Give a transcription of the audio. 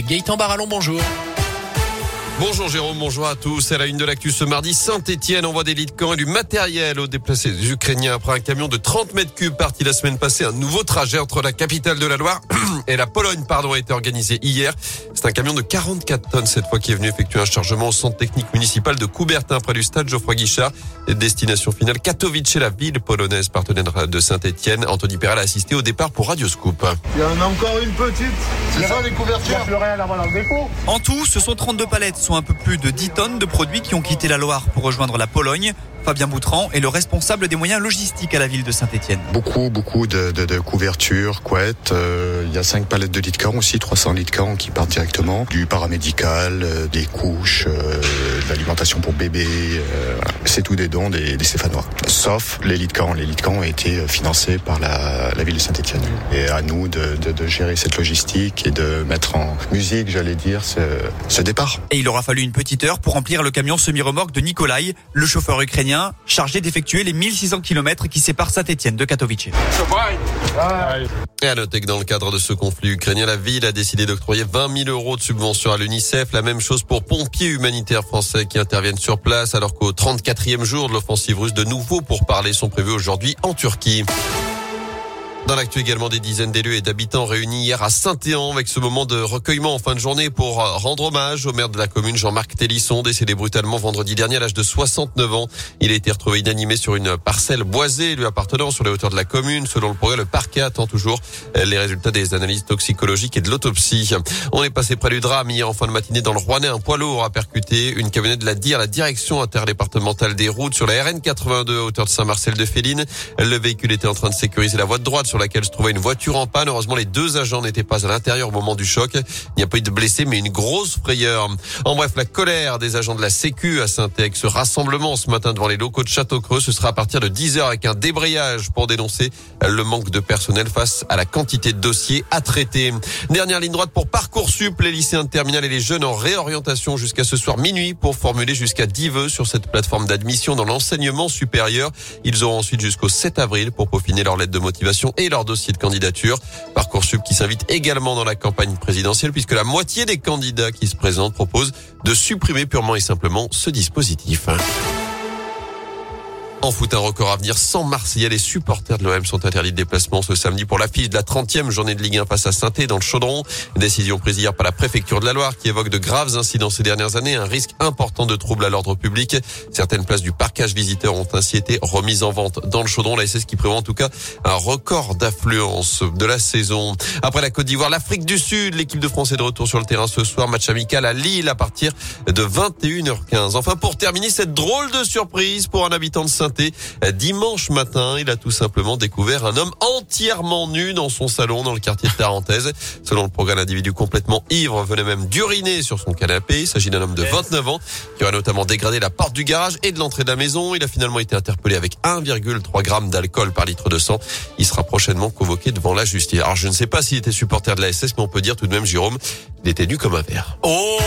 Gaëtan Barallon, bonjour. Bonjour Jérôme, bonjour à tous. C'est la une de l'actu ce mardi. Saint-Etienne envoie des lits de camp et du matériel aux déplacés ukrainiens après un camion de 30 mètres cubes parti la semaine passée. Un nouveau trajet entre la capitale de la Loire et la Pologne, a été organisé hier. C'est un camion de 44 tonnes cette fois qui est venu effectuer un chargement au centre technique municipal de Coubertin près du stade Geoffroy Guichard. Destination finale Katowice, la ville polonaise partenaire de Saint-Etienne. Anthony Perel a assisté au départ pour Radio Scoop. Il y en a encore une petite. C'est ça les couvertures En tout, ce sont 32 palettes, soit un peu plus de 10 tonnes de produits qui ont quitté la Loire pour rejoindre la Pologne. Fabien Boutran est le responsable des moyens logistiques à la ville de Saint-Etienne. Beaucoup, beaucoup de, de, de couvertures, couettes. euh, il y a 5 palettes de lits de camp aussi, 300 lits de camp qui partent directement. Du paramédical, euh, des couches, euh, de l'alimentation pour bébés. voilà. C'est tout des dons des, des Stéphanois. Sauf les lits de camp. Les lits de camp ont été financés par la, la ville de Saint-Etienne. Et à nous de, de, de gérer cette logistique et de mettre en musique, j'allais dire, ce, ce départ. Et il aura fallu une petite heure pour remplir le camion semi-remorque de Nikolai, le chauffeur ukrainien chargé d'effectuer les 1600 km qui séparent Saint-Etienne de Katowice. Et à noter que dans le cadre de ce conflit ukrainien, la ville a décidé d'octroyer 20 000 euros de subvention à l'UNICEF. La même chose pour pompiers humanitaires français qui interviennent sur place alors qu'au 34e jour de l'offensive russe, de nouveaux pourparlers sont prévus aujourd'hui en Turquie. Dans l'actu également, des dizaines d'élus et d'habitants réunis hier à Saint-Éan avec ce moment de recueillement en fin de journée pour rendre hommage au maire de la commune Jean-Marc Télisson, décédé brutalement vendredi dernier à l'âge de 69 ans. Il a été retrouvé inanimé sur une parcelle boisée lui appartenant sur les hauteurs de la commune. Selon le progrès, le parquet attend toujours les résultats des analyses toxicologiques et de l'autopsie. On est passé près du drame hier en fin de matinée dans le Rouennais. Un poids lourd a percuté une camionnette de la DIR, la direction interdépartementale des routes sur la RN 82 à hauteur de Saint-Marcel-de-Féline. Le véhicule était en train de sécuriser la voie de droite sur laquelle se trouvait une voiture en panne. Heureusement, les deux agents n'étaient pas à l'intérieur au moment du choc. Il n'y a pas eu de blessés, mais une grosse frayeur. En bref, la colère des agents de la Sécu à Saint-Ex. Ce rassemblement ce matin devant les locaux de Château-Creux, ce sera à partir de 10 heures avec un débrayage pour dénoncer le manque de personnel face à la quantité de dossiers à traiter. Dernière ligne droite pour Parcoursup, les lycéens de terminale et les jeunes en réorientation jusqu'à ce soir minuit pour formuler jusqu'à 10 vœux sur cette plateforme d'admission dans l'enseignement supérieur. Ils auront ensuite jusqu'au 7 avril pour peaufiner leur lettre de motivation leur dossier de candidature. Parcoursup qui s'invite également dans la campagne présidentielle puisque la moitié des candidats qui se présentent proposent de supprimer purement et simplement ce dispositif. En foot, un record à venir sans Marseillais. Les supporters de l'OM sont interdits de déplacement ce samedi pour l'affiche de la 30e journée de Ligue 1 face à saint dans le Chaudron. Décision prise hier par la préfecture de la Loire qui évoque de graves incidents ces dernières années, un risque important de troubles à l'ordre public. Certaines places du parcage visiteur ont ainsi été remises en vente dans le Chaudron. La SS qui prévoit en tout cas un record d'affluence de la saison. Après la Côte d'Ivoire, l'Afrique du Sud, l'équipe de France est de retour sur le terrain ce soir. Match amical à Lille à partir de 21h15. Enfin, pour terminer, cette drôle de surprise pour un habitant de saint Dimanche matin, il a tout simplement découvert un homme entièrement nu dans son salon dans le quartier de Tarentaise. Selon le programme, l'individu complètement ivre venait même d'uriner sur son canapé. Il s'agit d'un homme de 29 ans qui aurait notamment dégradé la porte du garage et de l'entrée de la maison. Il a finalement été interpellé avec 1,3 g d'alcool par litre de sang. Il sera prochainement convoqué devant la justice. Alors je ne sais pas s'il était supporter de la SS, mais on peut dire tout de même, Jérôme, il était nu comme un verre. Oh